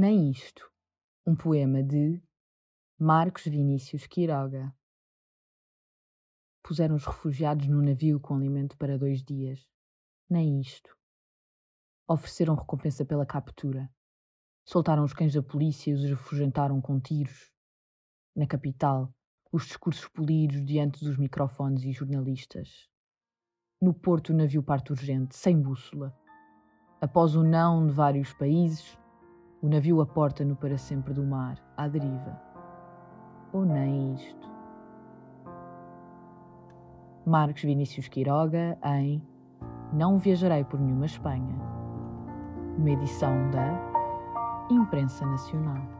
Nem isto. Um poema de Marcos Vinícius Quiroga. Puseram os refugiados no navio com alimento para dois dias. Nem isto. Ofereceram recompensa pela captura. Soltaram os cães da polícia e os afugentaram com tiros. Na capital, os discursos polidos diante dos microfones e jornalistas. No porto, o navio parte urgente, sem bússola. Após o não de vários países, o navio aporta-no para sempre do mar, à deriva. Ou nem isto. Marcos Vinícius Quiroga em Não Viajarei por Nenhuma Espanha. Uma edição da Imprensa Nacional.